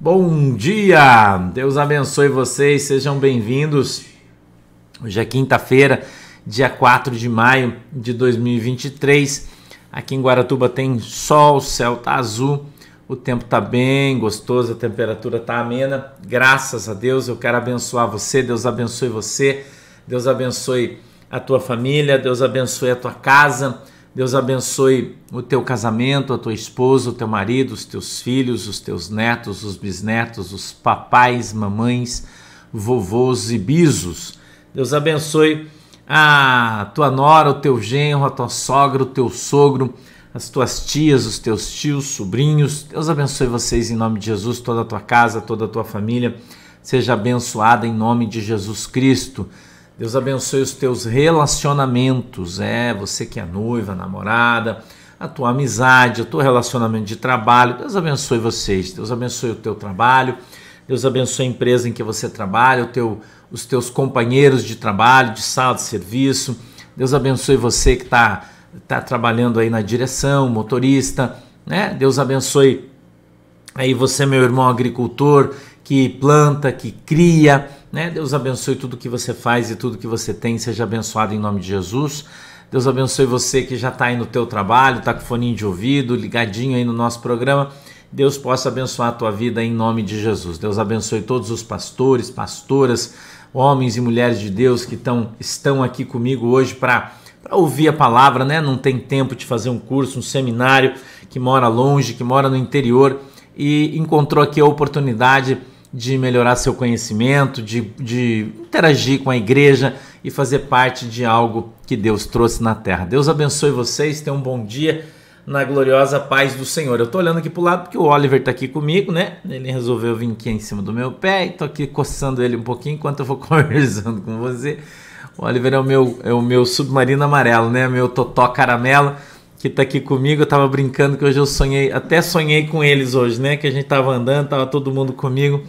Bom dia! Deus abençoe vocês, sejam bem-vindos. Hoje é quinta-feira, dia 4 de maio de 2023. Aqui em Guaratuba tem sol, o céu tá azul, o tempo tá bem gostoso, a temperatura tá amena. Graças a Deus, eu quero abençoar você, Deus abençoe você, Deus abençoe a tua família, Deus abençoe a tua casa. Deus abençoe o teu casamento, a tua esposa, o teu marido, os teus filhos, os teus netos, os bisnetos, os papais, mamães, vovôs e bisos. Deus abençoe a tua nora, o teu genro, a tua sogra, o teu sogro, as tuas tias, os teus tios, sobrinhos. Deus abençoe vocês em nome de Jesus, toda a tua casa, toda a tua família. Seja abençoada em nome de Jesus Cristo. Deus abençoe os teus relacionamentos, é, você que é noiva, namorada, a tua amizade, o teu relacionamento de trabalho. Deus abençoe vocês, Deus abençoe o teu trabalho, Deus abençoe a empresa em que você trabalha, teu, os teus companheiros de trabalho, de sala de serviço. Deus abençoe você que está tá trabalhando aí na direção, motorista, né? Deus abençoe aí você, meu irmão agricultor, que planta, que cria, né? Deus abençoe tudo que você faz e tudo que você tem, seja abençoado em nome de Jesus. Deus abençoe você que já está aí no teu trabalho, está com foninho de ouvido, ligadinho aí no nosso programa. Deus possa abençoar a tua vida em nome de Jesus. Deus abençoe todos os pastores, pastoras, homens e mulheres de Deus que tão, estão aqui comigo hoje para ouvir a palavra, né? Não tem tempo de fazer um curso, um seminário, que mora longe, que mora no interior e encontrou aqui a oportunidade de melhorar seu conhecimento, de, de interagir com a igreja e fazer parte de algo que Deus trouxe na terra. Deus abençoe vocês, tenham um bom dia na gloriosa paz do Senhor. Eu tô olhando aqui pro lado porque o Oliver tá aqui comigo, né? Ele resolveu vir aqui em cima do meu pé e tô aqui coçando ele um pouquinho enquanto eu vou conversando com você. O Oliver é o meu, é o meu submarino amarelo, né? Meu totó caramelo que tá aqui comigo. Eu tava brincando que hoje eu sonhei, até sonhei com eles hoje, né? Que a gente tava andando, tava todo mundo comigo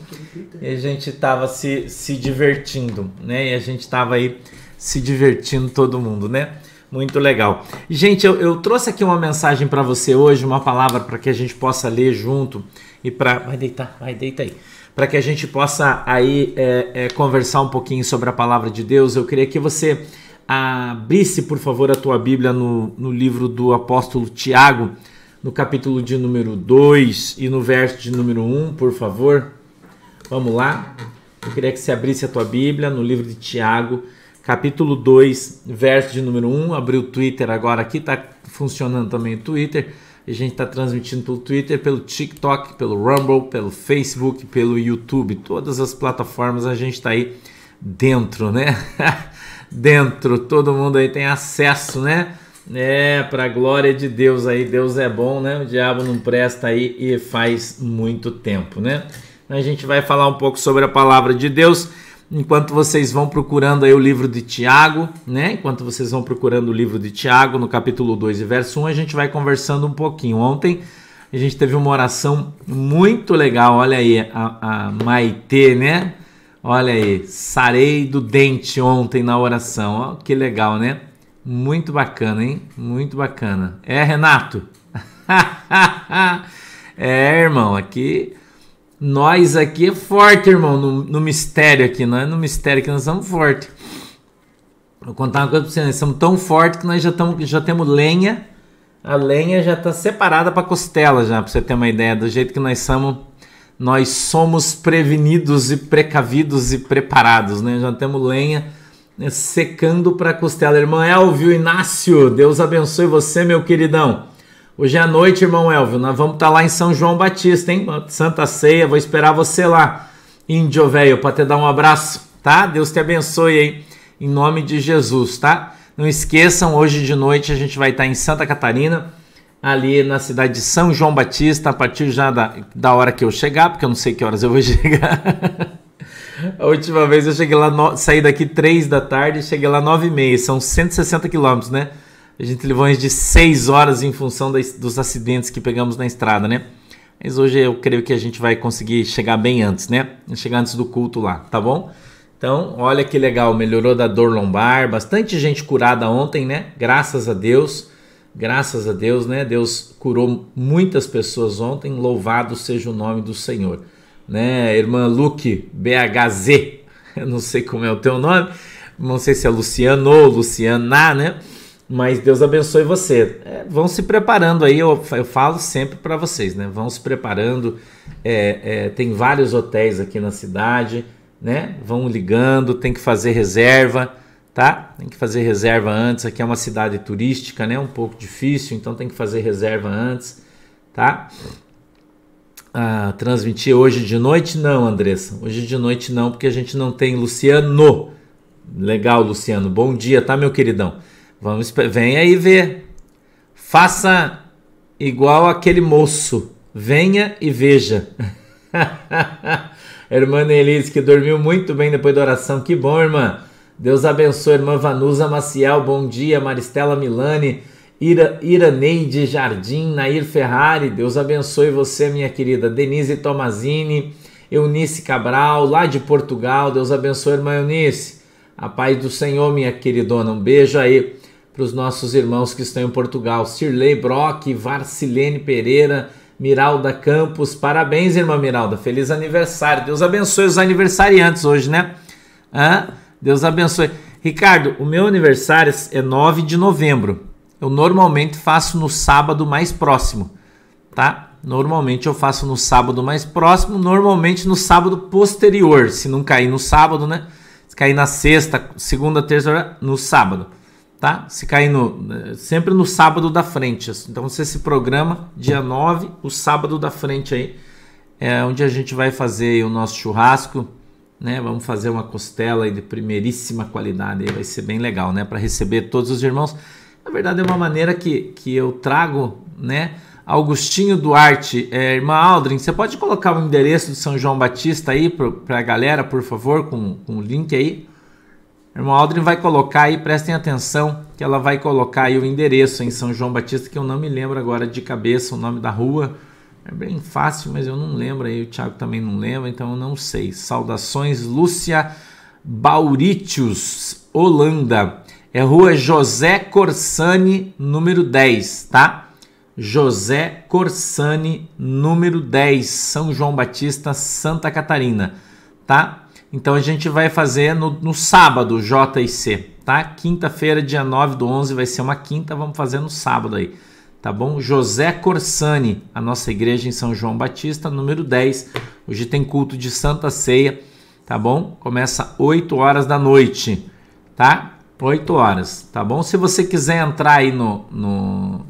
e a gente tava se, se divertindo, né? E a gente tava aí se divertindo todo mundo, né? Muito legal. Gente, eu, eu trouxe aqui uma mensagem para você hoje, uma palavra para que a gente possa ler junto e para. Vai deitar, vai deitar aí. Para que a gente possa aí é, é, conversar um pouquinho sobre a palavra de Deus, eu queria que você abrisse, por favor, a tua Bíblia no, no livro do apóstolo Tiago, no capítulo de número 2 e no verso de número 1, por favor. Vamos lá. Eu queria que você abrisse a tua Bíblia no livro de Tiago, capítulo 2, verso de número 1. Abri o Twitter agora aqui, está funcionando também o Twitter. A gente está transmitindo pelo Twitter, pelo TikTok, pelo Rumble, pelo Facebook, pelo YouTube. Todas as plataformas a gente está aí dentro, né? dentro, todo mundo aí tem acesso, né? É, para glória de Deus aí, Deus é bom, né? O diabo não presta aí e faz muito tempo, né? A gente vai falar um pouco sobre a palavra de Deus enquanto vocês vão procurando aí o livro de Tiago, né? Enquanto vocês vão procurando o livro de Tiago, no capítulo 2 e verso 1, a gente vai conversando um pouquinho. Ontem a gente teve uma oração muito legal, olha aí, a, a Maitê, né? Olha aí, sarei do dente ontem na oração. Ó, que legal, né? Muito bacana, hein? Muito bacana. É, Renato? é, irmão, aqui. Nós aqui é forte, irmão, no, no mistério aqui. Não é no mistério que nós somos fortes. Vou contar uma coisa pra vocês. Nós somos tão fortes que nós já, tamo, já temos lenha. A lenha já tá separada pra costela, já, pra você ter uma ideia. Do jeito que nós somos nós somos prevenidos e precavidos e preparados, né? Já temos lenha né, secando para costela. Irmão Elvio Inácio, Deus abençoe você, meu queridão. Hoje à noite, irmão Elvio, nós vamos estar tá lá em São João Batista, hein? Santa Ceia, vou esperar você lá, índio velho, para te dar um abraço, tá? Deus te abençoe aí, em nome de Jesus, tá? Não esqueçam, hoje de noite a gente vai estar tá em Santa Catarina ali na cidade de São João Batista, a partir já da, da hora que eu chegar, porque eu não sei que horas eu vou chegar. a última vez eu cheguei lá, no, saí daqui 3 da tarde, cheguei lá 9 e meia, são 160 quilômetros, né? A gente levou de 6 horas em função das, dos acidentes que pegamos na estrada, né? Mas hoje eu creio que a gente vai conseguir chegar bem antes, né? Chegar antes do culto lá, tá bom? Então, olha que legal, melhorou da dor lombar, bastante gente curada ontem, né? Graças a Deus. Graças a Deus, né? Deus curou muitas pessoas ontem. Louvado seja o nome do Senhor. né? Irmã Luke BHZ, eu não sei como é o teu nome, não sei se é Luciano ou Luciana, né? Mas Deus abençoe você. É, vão se preparando aí, eu, eu falo sempre para vocês, né? Vão se preparando. É, é, tem vários hotéis aqui na cidade, né? Vão ligando, tem que fazer reserva, tá? Tem que fazer reserva antes. Aqui é uma cidade turística, né? Um pouco difícil, então tem que fazer reserva antes, tá? Ah, transmitir hoje de noite? Não, Andressa. Hoje de noite não, porque a gente não tem Luciano. Legal, Luciano. Bom dia, tá, meu queridão? Vamos, vem aí ver. Faça igual aquele moço. Venha e veja. irmã Elise, que dormiu muito bem depois da oração. Que bom, irmã. Deus abençoe, irmã Vanusa Maciel. Bom dia, Maristela Milani. Ira, Iraneide Jardim, Nair Ferrari, Deus abençoe você, minha querida. Denise Tomazini, Eunice Cabral, lá de Portugal, Deus abençoe, irmã Eunice. A paz do Senhor, minha queridona. Um beijo aí para os nossos irmãos que estão em Portugal. Sirley Brock, Varcilene Pereira, Miralda Campos. Parabéns, irmã Miralda. Feliz aniversário. Deus abençoe os aniversariantes hoje, né? Hã? Deus abençoe. Ricardo, o meu aniversário é 9 de novembro. Eu normalmente faço no sábado mais próximo, tá? Normalmente eu faço no sábado mais próximo, normalmente no sábado posterior, se não cair no sábado, né? Se cair na sexta, segunda, terça, no sábado tá? Se cair no, sempre no sábado da frente. Então você se programa dia 9, o sábado da frente aí, é onde a gente vai fazer o nosso churrasco, né? Vamos fazer uma costela de primeiríssima qualidade, vai ser bem legal, né? Para receber todos os irmãos. Na verdade é uma maneira que, que eu trago, né? Augustinho Duarte, é, irmã Aldrin, você pode colocar o endereço de São João Batista aí para a galera, por favor, com, com o link aí? Irmão Aldrin vai colocar aí, prestem atenção, que ela vai colocar aí o endereço em São João Batista, que eu não me lembro agora de cabeça o nome da rua. É bem fácil, mas eu não lembro aí, o Thiago também não lembra, então eu não sei. Saudações, Lúcia Bauritius, Holanda. É rua José Corsani, número 10, tá? José Corsani, número 10, São João Batista, Santa Catarina, tá? Então a gente vai fazer no, no sábado, C, tá? Quinta-feira, dia 9 do 11, vai ser uma quinta, vamos fazer no sábado aí, tá bom? José Corsani, a nossa igreja em São João Batista, número 10. Hoje tem culto de Santa Ceia, tá bom? Começa 8 horas da noite, tá? 8 horas, tá bom? Se você quiser entrar aí no, no...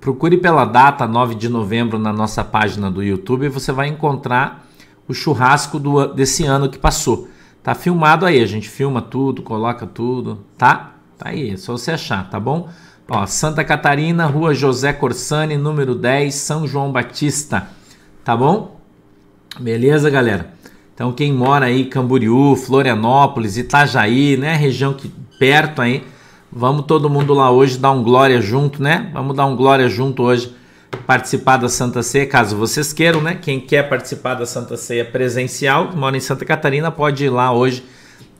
Procure pela data 9 de novembro na nossa página do YouTube, você vai encontrar o churrasco do, desse ano que passou. Tá filmado aí, a gente filma tudo, coloca tudo, tá? Tá aí, é só você achar, tá bom? Ó, Santa Catarina, Rua José Corsani, número 10, São João Batista, tá bom? Beleza, galera? Então quem mora aí, Camboriú, Florianópolis, Itajaí, né, região que perto aí, vamos todo mundo lá hoje dar um glória junto, né? Vamos dar um glória junto hoje participar da Santa Ceia, caso vocês queiram, né? Quem quer participar da Santa Ceia presencial, mora em Santa Catarina, pode ir lá hoje,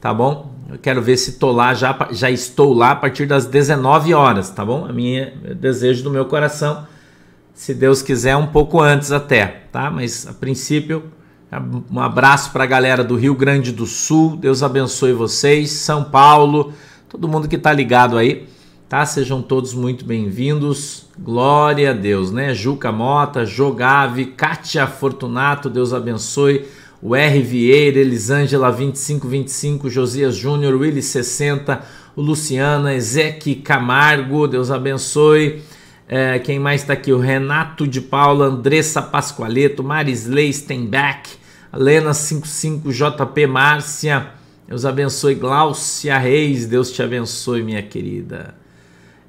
tá bom? Eu quero ver se tô lá, já, já estou lá a partir das 19 horas, tá bom? A minha desejo do meu coração, se Deus quiser, um pouco antes até, tá? Mas a princípio, um abraço para a galera do Rio Grande do Sul, Deus abençoe vocês, São Paulo, todo mundo que tá ligado aí tá? Sejam todos muito bem-vindos. Glória a Deus, né? Juca Mota, Jogave, Kátia Fortunato, Deus abençoe. O R. Vieira, Elisângela 2525, Josias Júnior, Willy 60, o Luciana, Ezeque Camargo, Deus abençoe. É, quem mais está aqui? O Renato de Paula, Andressa Pascoaleto, Marisley Steinbeck, Lena 55, JP Márcia, Deus abençoe. Glaucia Reis, Deus te abençoe, minha querida.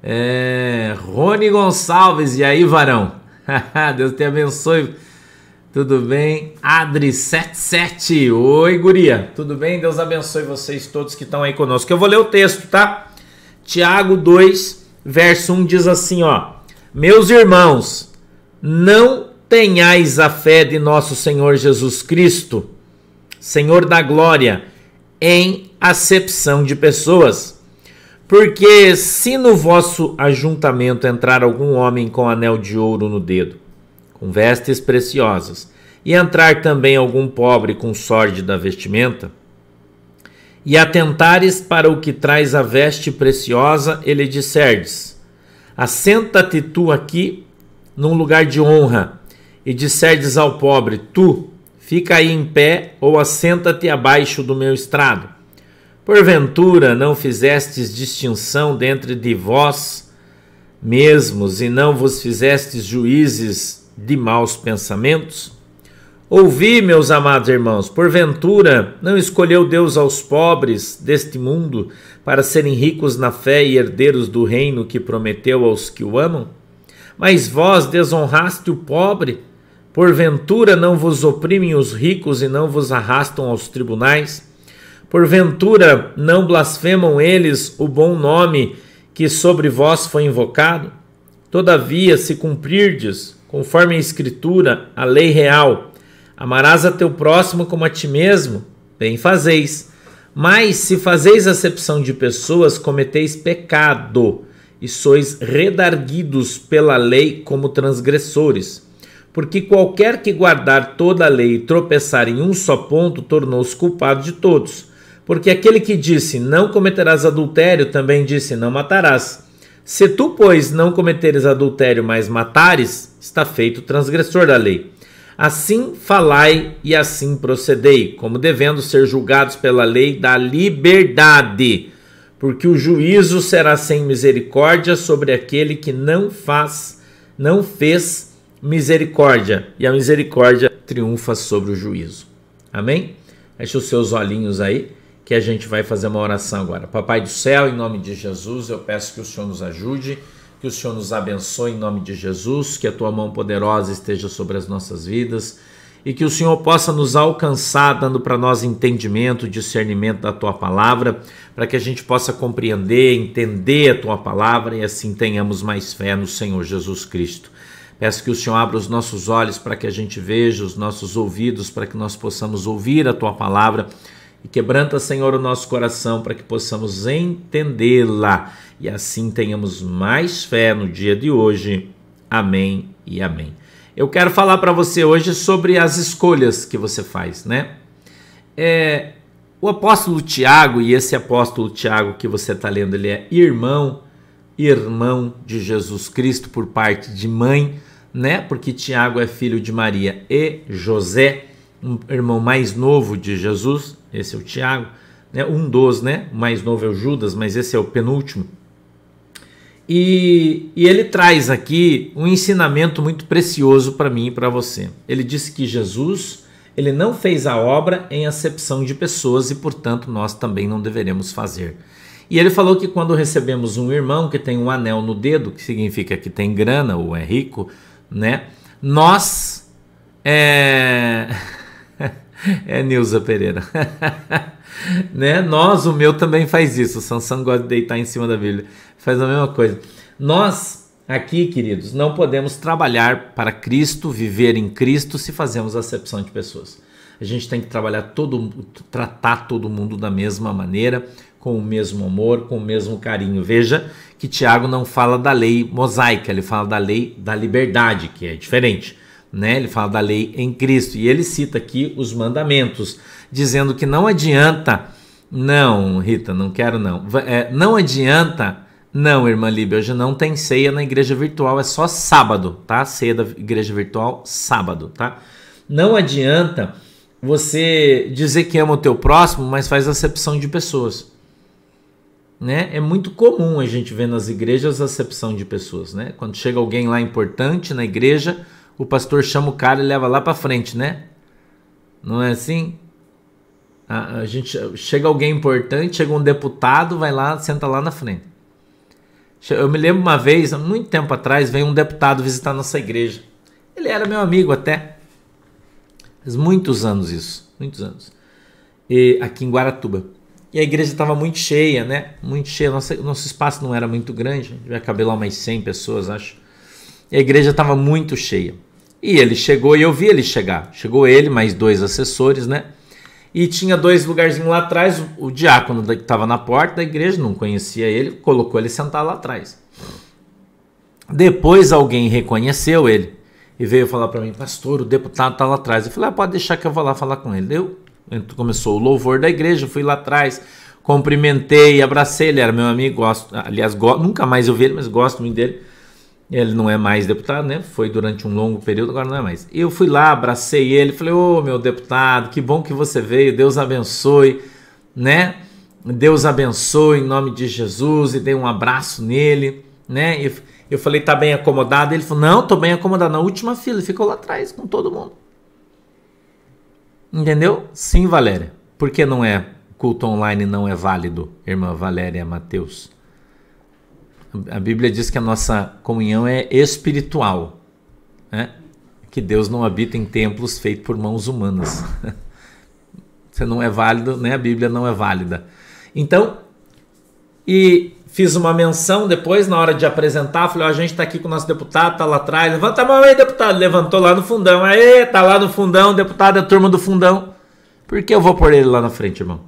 É, Rony Gonçalves, e aí, varão? Deus te abençoe. Tudo bem? Adri77, oi, guria. Tudo bem? Deus abençoe vocês todos que estão aí conosco. Eu vou ler o texto, tá? Tiago 2, verso 1 diz assim, ó: Meus irmãos, não tenhais a fé de nosso Senhor Jesus Cristo, Senhor da glória, em acepção de pessoas porque se no vosso ajuntamento entrar algum homem com anel de ouro no dedo, com vestes preciosas, e entrar também algum pobre com sorte da vestimenta, e atentares para o que traz a veste preciosa, ele disserdes: Assenta-te tu aqui num lugar de honra, e disserdes ao pobre: Tu, fica aí em pé, ou assenta-te abaixo do meu estrado. Porventura não fizestes distinção dentre de vós mesmos, e não vos fizestes juízes de maus pensamentos? Ouvi, meus amados irmãos, porventura não escolheu Deus aos pobres deste mundo para serem ricos na fé e herdeiros do reino que prometeu aos que o amam? Mas vós desonraste o pobre, porventura não vos oprimem os ricos e não vos arrastam aos tribunais? Porventura não blasfemam eles o bom nome que sobre vós foi invocado? Todavia, se cumprirdes, conforme a Escritura, a lei real, amarás a teu próximo como a ti mesmo, bem fazeis. Mas se fazeis acepção de pessoas, cometeis pecado e sois redarguidos pela lei como transgressores. Porque qualquer que guardar toda a lei e tropeçar em um só ponto, tornou-se culpado de todos. Porque aquele que disse não cometerás adultério, também disse não matarás. Se tu, pois, não cometeres adultério, mas matares, está feito transgressor da lei. Assim falai e assim procedei, como devendo ser julgados pela lei da liberdade porque o juízo será sem misericórdia sobre aquele que não faz, não fez misericórdia, e a misericórdia triunfa sobre o juízo. Amém? Feche os seus olhinhos aí, que a gente vai fazer uma oração agora. Papai do céu, em nome de Jesus, eu peço que o Senhor nos ajude, que o Senhor nos abençoe em nome de Jesus, que a tua mão poderosa esteja sobre as nossas vidas e que o Senhor possa nos alcançar, dando para nós entendimento, discernimento da tua palavra, para que a gente possa compreender, entender a tua palavra e assim tenhamos mais fé no Senhor Jesus Cristo. Peço que o Senhor abra os nossos olhos para que a gente veja, os nossos ouvidos para que nós possamos ouvir a tua palavra e quebranta, Senhor, o nosso coração para que possamos entendê-la e assim tenhamos mais fé no dia de hoje. Amém e amém. Eu quero falar para você hoje sobre as escolhas que você faz, né? É, o apóstolo Tiago, e esse apóstolo Tiago que você está lendo, ele é irmão, irmão de Jesus Cristo por parte de mãe, né? Porque Tiago é filho de Maria e José, um irmão mais novo de Jesus, esse é o Tiago, né? Um dos, né? O mais novo é o Judas, mas esse é o penúltimo. E, e, ele traz aqui um ensinamento muito precioso para mim e para você. Ele disse que Jesus ele não fez a obra em acepção de pessoas e, portanto, nós também não deveremos fazer. E ele falou que quando recebemos um irmão que tem um anel no dedo, que significa que tem grana ou é rico, né? Nós é é Nilza Pereira. né? Nós, o meu também faz isso. O Sansão gosta de deitar em cima da Bíblia. Faz a mesma coisa. Nós, aqui, queridos, não podemos trabalhar para Cristo, viver em Cristo, se fazemos acepção de pessoas. A gente tem que trabalhar todo, tratar todo mundo da mesma maneira, com o mesmo amor, com o mesmo carinho. Veja que Tiago não fala da lei mosaica, ele fala da lei da liberdade, que é diferente né? Ele fala da lei em Cristo e ele cita aqui os mandamentos, dizendo que não adianta, não, Rita, não quero não, é, não adianta, não, irmã Líbia, hoje não tem ceia na igreja virtual, é só sábado, tá? Ceia da igreja virtual, sábado, tá? Não adianta você dizer que ama o teu próximo, mas faz acepção de pessoas. Né? É muito comum a gente ver nas igrejas acepção de pessoas, né? Quando chega alguém lá importante na igreja, o pastor chama o cara e leva lá para frente, né? Não é assim? A, a, gente chega alguém importante, chega um deputado, vai lá, senta lá na frente. Eu me lembro uma vez, há muito tempo atrás, veio um deputado visitar nossa igreja. Ele era meu amigo até. Faz muitos anos isso, muitos anos. E aqui em Guaratuba. E a igreja estava muito cheia, né? Muito cheia. Nosso, nosso espaço não era muito grande. Devia caber lá umas 100 pessoas, acho. E a igreja estava muito cheia. E ele chegou e eu vi ele chegar. Chegou ele, mais dois assessores, né? E tinha dois lugarzinhos lá atrás. O diácono que estava na porta da igreja, não conhecia ele, colocou ele sentar lá atrás. Depois alguém reconheceu ele e veio falar para mim, pastor, o deputado tá lá atrás. Eu falei, ah, pode deixar que eu vou lá falar com ele. Eu, começou o louvor da igreja, fui lá atrás, cumprimentei, abracei, ele era meu amigo, gosto, aliás, gosto, nunca mais eu vi ele, mas gosto muito dele. Ele não é mais deputado, né? Foi durante um longo período, agora não é mais. Eu fui lá, abracei ele, falei: Ô oh, meu deputado, que bom que você veio, Deus abençoe, né? Deus abençoe em nome de Jesus e dei um abraço nele, né? E eu falei: tá bem acomodado? Ele falou: não, tô bem acomodado. Na última fila, ele ficou lá atrás com todo mundo. Entendeu? Sim, Valéria. Por que não é culto online não é válido, irmã Valéria Mateus? A Bíblia diz que a nossa comunhão é espiritual, né? que Deus não habita em templos feitos por mãos humanas. Você não é válido, né? A Bíblia não é válida. Então, e fiz uma menção depois, na hora de apresentar, falei, ó, a gente está aqui com o nosso deputado, tá lá atrás, levanta a mão aí, deputado, levantou lá no fundão, aí, tá lá no fundão, deputado é turma do fundão. Por que eu vou pôr ele lá na frente, irmão?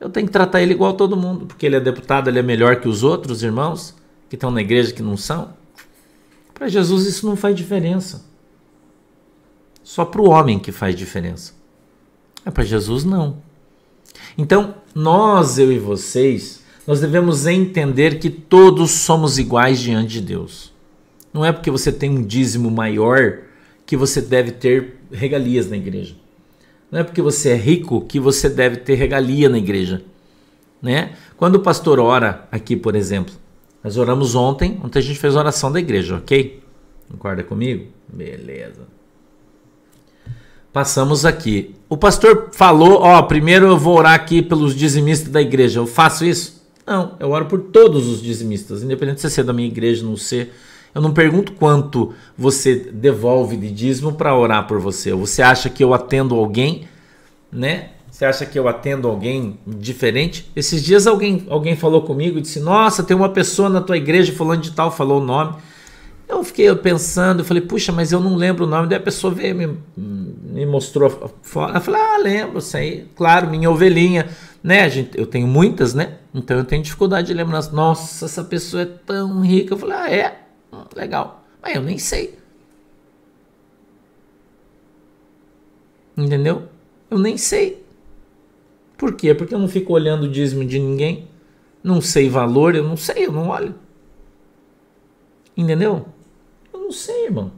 Eu tenho que tratar ele igual todo mundo, porque ele é deputado, ele é melhor que os outros irmãos que estão na igreja que não são? Para Jesus isso não faz diferença. Só para o homem que faz diferença. É para Jesus não. Então, nós, eu e vocês, nós devemos entender que todos somos iguais diante de Deus. Não é porque você tem um dízimo maior que você deve ter regalias na igreja. Não é porque você é rico que você deve ter regalia na igreja. Né? Quando o pastor ora aqui, por exemplo, nós oramos ontem, ontem a gente fez a oração da igreja, ok? Concorda comigo? Beleza. Passamos aqui. O pastor falou, ó, primeiro eu vou orar aqui pelos dizimistas da igreja. Eu faço isso? Não, eu oro por todos os dizimistas, independente se você é da minha igreja, não ser. Eu não pergunto quanto você devolve de dízimo para orar por você. Você acha que eu atendo alguém, né? Você acha que eu atendo alguém diferente? Esses dias alguém, alguém falou comigo e disse: Nossa, tem uma pessoa na tua igreja falando de tal, falou o nome. Eu fiquei pensando, eu falei, puxa, mas eu não lembro o nome. Daí a pessoa veio me, me mostrou fora. Eu falei, ah, lembro, isso aí, claro, minha ovelhinha, né? Gente, eu tenho muitas, né? Então eu tenho dificuldade de lembrar. Nossa, essa pessoa é tão rica. Eu falei, ah, é? Hum, legal. Mas eu nem sei. Entendeu? Eu nem sei. Por quê? Porque eu não fico olhando o dízimo de ninguém, não sei valor, eu não sei, eu não olho. Entendeu? Eu não sei, irmão.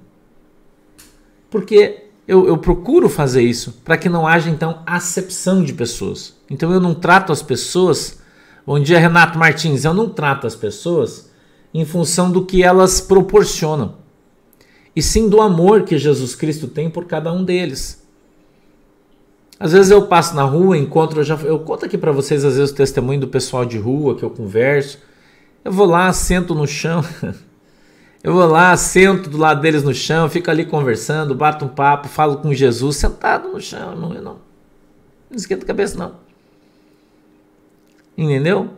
Porque eu, eu procuro fazer isso para que não haja então acepção de pessoas. Então eu não trato as pessoas. Bom dia, Renato Martins. Eu não trato as pessoas em função do que elas proporcionam, e sim do amor que Jesus Cristo tem por cada um deles. Às vezes eu passo na rua, encontro, eu, já, eu conto aqui para vocês às vezes o testemunho do pessoal de rua que eu converso. Eu vou lá, sento no chão. eu vou lá, sento do lado deles no chão, fico ali conversando, bato um papo, falo com Jesus sentado no chão, irmão. Eu não, não esquenta a cabeça, não. Entendeu?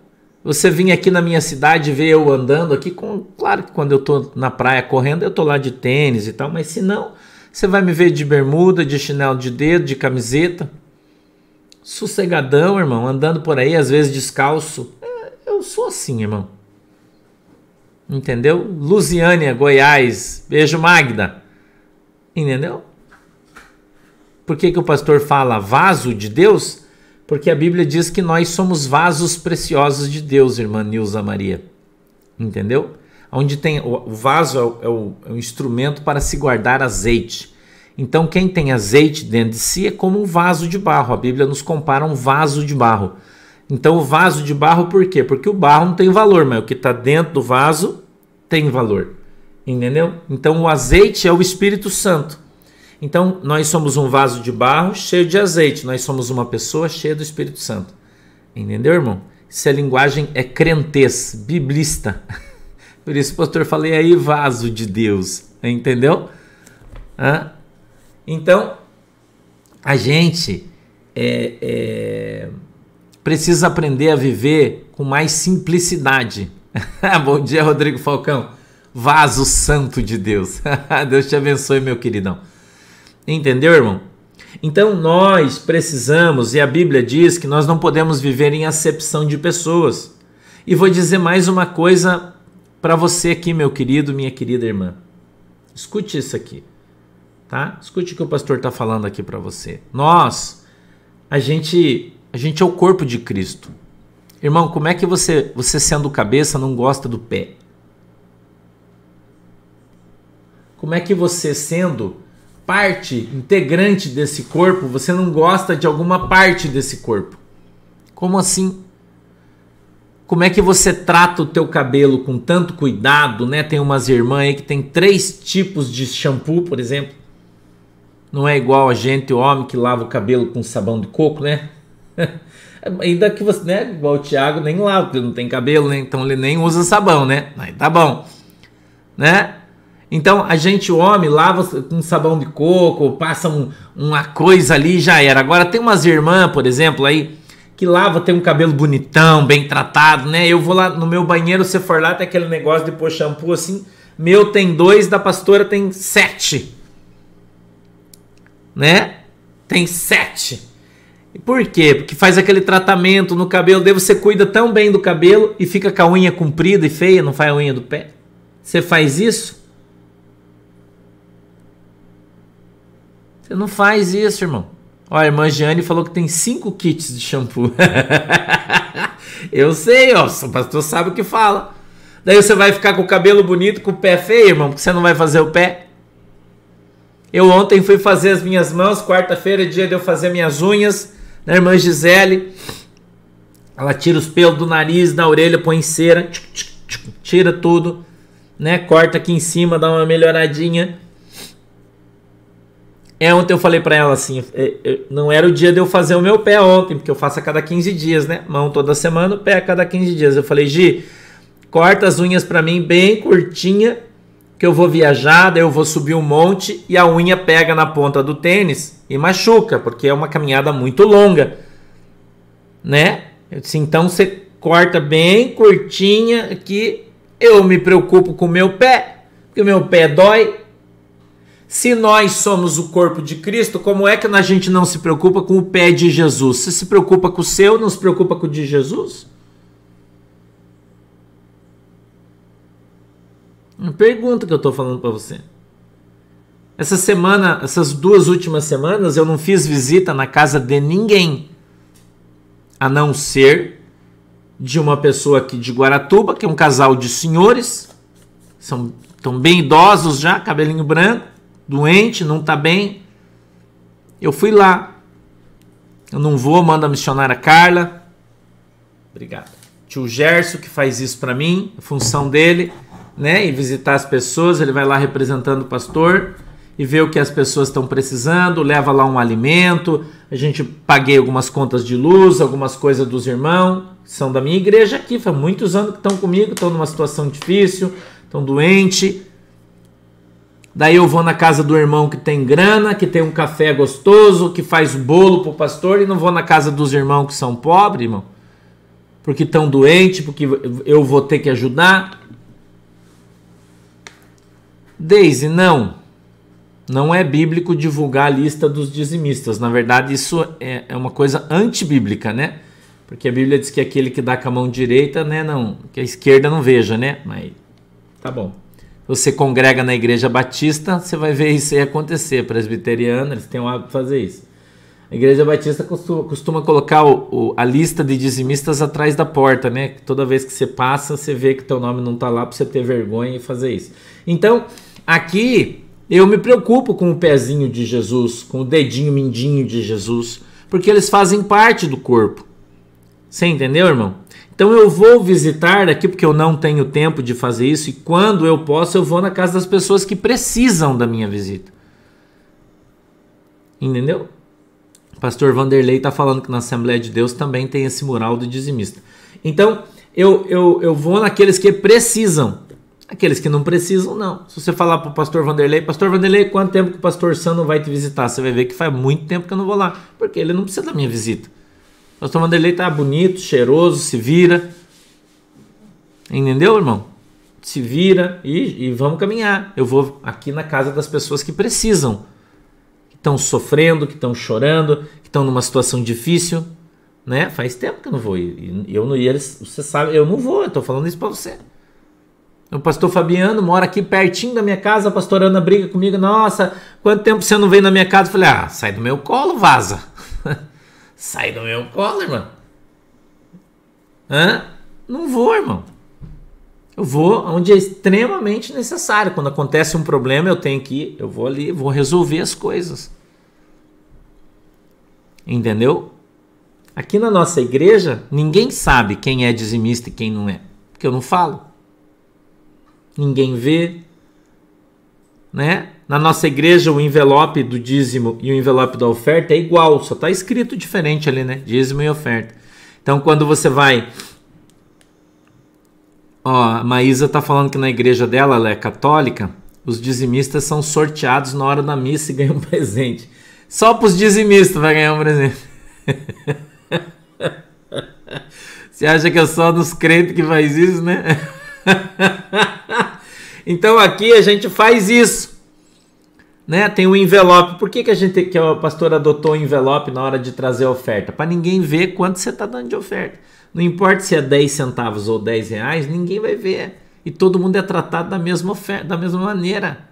Você vinha aqui na minha cidade ver eu andando aqui, com, claro que quando eu tô na praia correndo, eu tô lá de tênis e tal, mas se não, você vai me ver de bermuda, de chinelo de dedo, de camiseta. Sossegadão, irmão, andando por aí, às vezes descalço. É, eu sou assim, irmão. Entendeu? Lusiânia, Goiás. Beijo, Magda. Entendeu? Por que, que o pastor fala vaso de Deus? Porque a Bíblia diz que nós somos vasos preciosos de Deus, irmã Nilza Maria. Entendeu? Onde tem o vaso é o, é o, é o instrumento para se guardar azeite. Então, quem tem azeite dentro de si é como um vaso de barro. A Bíblia nos compara um vaso de barro. Então, o vaso de barro, por quê? Porque o barro não tem valor, mas o que está dentro do vaso tem valor. Entendeu? Então, o azeite é o Espírito Santo. Então, nós somos um vaso de barro cheio de azeite. Nós somos uma pessoa cheia do Espírito Santo. Entendeu, irmão? Isso é linguagem, é crentez, biblista. Por isso, pastor, falei aí vaso de Deus. Entendeu? Então, a gente é, é, precisa aprender a viver com mais simplicidade. Bom dia, Rodrigo Falcão. Vaso santo de Deus. Deus te abençoe, meu queridão. Entendeu, irmão? Então nós precisamos, e a Bíblia diz que nós não podemos viver em acepção de pessoas. E vou dizer mais uma coisa para você aqui, meu querido, minha querida irmã. Escute isso aqui. tá? Escute o que o pastor está falando aqui para você. Nós, a gente, a gente é o corpo de Cristo. Irmão, como é que você, você sendo cabeça, não gosta do pé? Como é que você sendo parte integrante desse corpo, você não gosta de alguma parte desse corpo? Como assim? Como é que você trata o teu cabelo com tanto cuidado, né? Tem umas irmãs aí que tem três tipos de shampoo, por exemplo. Não é igual a gente, o homem que lava o cabelo com sabão de coco, né? Ainda que você, né? Igual o Thiago nem lava, porque não tem cabelo, né? Então ele nem usa sabão, né? Aí tá bom, né? Então a gente, o homem, lava com sabão de coco, passa um, uma coisa ali e já era. Agora tem umas irmãs, por exemplo, aí que lava, tem um cabelo bonitão, bem tratado, né? Eu vou lá no meu banheiro, você for lá, tem aquele negócio de pôr shampoo assim. Meu tem dois, da pastora tem sete. Né? Tem sete. Por quê? Porque faz aquele tratamento no cabelo, daí você cuida tão bem do cabelo e fica com a unha comprida e feia, não faz a unha do pé. Você faz isso? Você não faz isso, irmão. Ó, a irmã Jeane falou que tem cinco kits de shampoo. Eu sei, ó, o pastor sabe o que fala. Daí você vai ficar com o cabelo bonito, com o pé feio, irmão, porque você não vai fazer o pé. Eu ontem fui fazer as minhas mãos, quarta-feira é dia de eu fazer minhas unhas, na né, irmã Gisele. Ela tira os pelos do nariz, da orelha, põe cera, tira tudo, né? Corta aqui em cima, dá uma melhoradinha. É, ontem eu falei para ela assim, é, é, não era o dia de eu fazer o meu pé ontem, porque eu faço a cada 15 dias, né? Mão toda semana, pé a cada 15 dias. Eu falei, Gi, corta as unhas para mim bem curtinha, que eu vou viajar, daí eu vou subir um monte e a unha pega na ponta do tênis e machuca, porque é uma caminhada muito longa, né? Eu disse, então você corta bem curtinha aqui, eu me preocupo com o meu pé, porque o meu pé dói, se nós somos o corpo de Cristo, como é que a gente não se preocupa com o pé de Jesus? Você se preocupa com o seu, não se preocupa com o de Jesus? Uma pergunta que eu estou falando para você. Essa semana, essas duas últimas semanas, eu não fiz visita na casa de ninguém, a não ser de uma pessoa aqui de Guaratuba, que é um casal de senhores, são tão bem idosos já, cabelinho branco, doente, não está bem. Eu fui lá. Eu não vou, manda a missionária Carla. Obrigado. Tio Gerson que faz isso para mim, função dele, né? E visitar as pessoas, ele vai lá representando o pastor e vê o que as pessoas estão precisando, leva lá um alimento. A gente paguei algumas contas de luz, algumas coisas dos irmãos, que são da minha igreja aqui, faz muitos anos que estão comigo, estão numa situação difícil, estão doentes Daí eu vou na casa do irmão que tem grana, que tem um café gostoso, que faz bolo pro pastor, e não vou na casa dos irmãos que são pobres, irmão. Porque estão doentes, porque eu vou ter que ajudar. Deise, não. Não é bíblico divulgar a lista dos dizimistas. Na verdade, isso é, é uma coisa antibíblica, né? Porque a Bíblia diz que aquele que dá com a mão direita, né, não, que a esquerda não veja, né? Mas tá bom você congrega na igreja batista, você vai ver isso aí acontecer. Presbiteriana, eles têm o hábito de fazer isso. A igreja batista costuma, costuma colocar o, o, a lista de dizimistas atrás da porta, né? Toda vez que você passa, você vê que teu nome não está lá para você ter vergonha e fazer isso. Então, aqui eu me preocupo com o pezinho de Jesus, com o dedinho mindinho de Jesus, porque eles fazem parte do corpo. Você entendeu, irmão? Então eu vou visitar aqui porque eu não tenho tempo de fazer isso e quando eu posso eu vou na casa das pessoas que precisam da minha visita. Entendeu? O pastor Vanderlei está falando que na Assembleia de Deus também tem esse mural do dizimista. Então eu, eu, eu vou naqueles que precisam. Aqueles que não precisam, não. Se você falar para o pastor Vanderlei, pastor Vanderlei, quanto tempo que o pastor Sam vai te visitar? Você vai ver que faz muito tempo que eu não vou lá, porque ele não precisa da minha visita. Pastor Vanderlei tá bonito, cheiroso, se vira. Entendeu, irmão? Se vira e, e vamos caminhar. Eu vou aqui na casa das pessoas que precisam, que estão sofrendo, que estão chorando, que estão numa situação difícil, né? Faz tempo que eu não vou. E eu não ia, você sabe, eu não vou. Eu tô falando isso para você. O pastor Fabiano mora aqui pertinho da minha casa, a pastora Ana briga comigo. Nossa, quanto tempo você não vem na minha casa? Eu falei, ah, sai do meu colo, vaza. sai do meu colo, irmão. Hã? Não vou, irmão. Eu vou onde é extremamente necessário. Quando acontece um problema, eu tenho que ir, eu vou ali, vou resolver as coisas. Entendeu? Aqui na nossa igreja, ninguém sabe quem é dizimista e quem não é, porque eu não falo. Ninguém vê, né? Na nossa igreja, o envelope do dízimo e o envelope da oferta é igual, só está escrito diferente ali, né? Dízimo e oferta. Então, quando você vai. Ó, a Maísa está falando que na igreja dela, ela é católica, os dizimistas são sorteados na hora da missa e ganham um presente. Só para os dizimistas vai ganhar um presente. Você acha que é só dos crentes que faz isso, né? então aqui a gente faz isso. Né? Tem o um envelope. Por que, que a gente que o pastor adotou o envelope na hora de trazer a oferta? Para ninguém ver quanto você está dando de oferta. Não importa se é 10 centavos ou 10 reais, ninguém vai ver. E todo mundo é tratado da mesma oferta, da mesma maneira.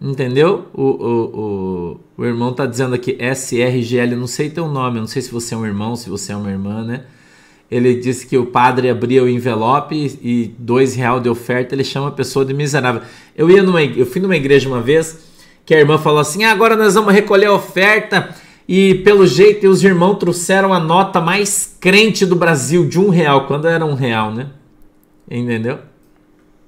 Entendeu? O, o, o, o irmão tá dizendo aqui SRGL, não sei teu nome, não sei se você é um irmão, se você é uma irmã, né? Ele disse que o padre abria o envelope e dois real de oferta, ele chama a pessoa de miserável. Eu ia numa, eu fui numa igreja uma vez que a irmã falou assim: ah, agora nós vamos recolher a oferta e pelo jeito os irmãos trouxeram a nota mais crente do Brasil de um real, quando era um real, né? Entendeu?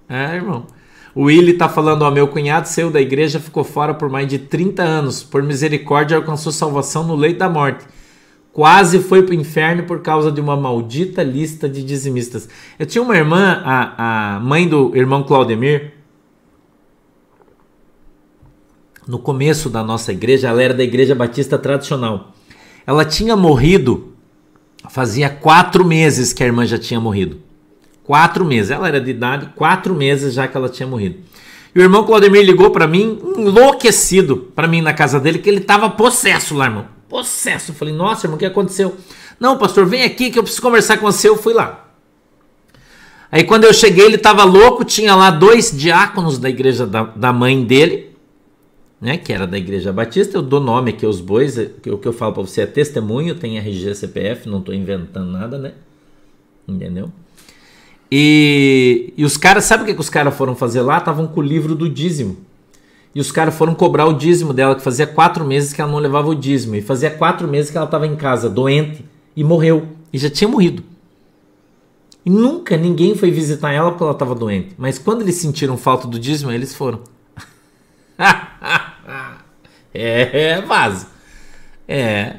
É, irmão. O Willi tá falando, ó, meu cunhado saiu da igreja, ficou fora por mais de 30 anos. Por misericórdia, alcançou salvação no leito da morte. Quase foi pro inferno por causa de uma maldita lista de dizimistas. Eu tinha uma irmã, a, a mãe do irmão Claudemir, no começo da nossa igreja, ela era da igreja batista tradicional. Ela tinha morrido, fazia quatro meses que a irmã já tinha morrido. Quatro meses. Ela era de idade, quatro meses já que ela tinha morrido. E o irmão Claudemir ligou para mim, enlouquecido, para mim na casa dele, que ele tava possesso lá, irmão. Possesso. Falei, nossa, irmão, o que aconteceu? Não, pastor, vem aqui que eu preciso conversar com você. Eu fui lá. Aí quando eu cheguei, ele tava louco, tinha lá dois diáconos da igreja da, da mãe dele, né, que era da igreja batista. Eu dou nome aqui aos bois, o que eu falo para você é testemunho, tem RG, CPF, não tô inventando nada, né? Entendeu? E, e os caras, sabe o que, que os caras foram fazer lá? Estavam com o livro do dízimo. E os caras foram cobrar o dízimo dela, que fazia quatro meses que ela não levava o dízimo. E fazia quatro meses que ela estava em casa, doente, e morreu. E já tinha morrido. E nunca ninguém foi visitar ela porque ela estava doente. Mas quando eles sentiram falta do dízimo, eles foram. é, vaso. É.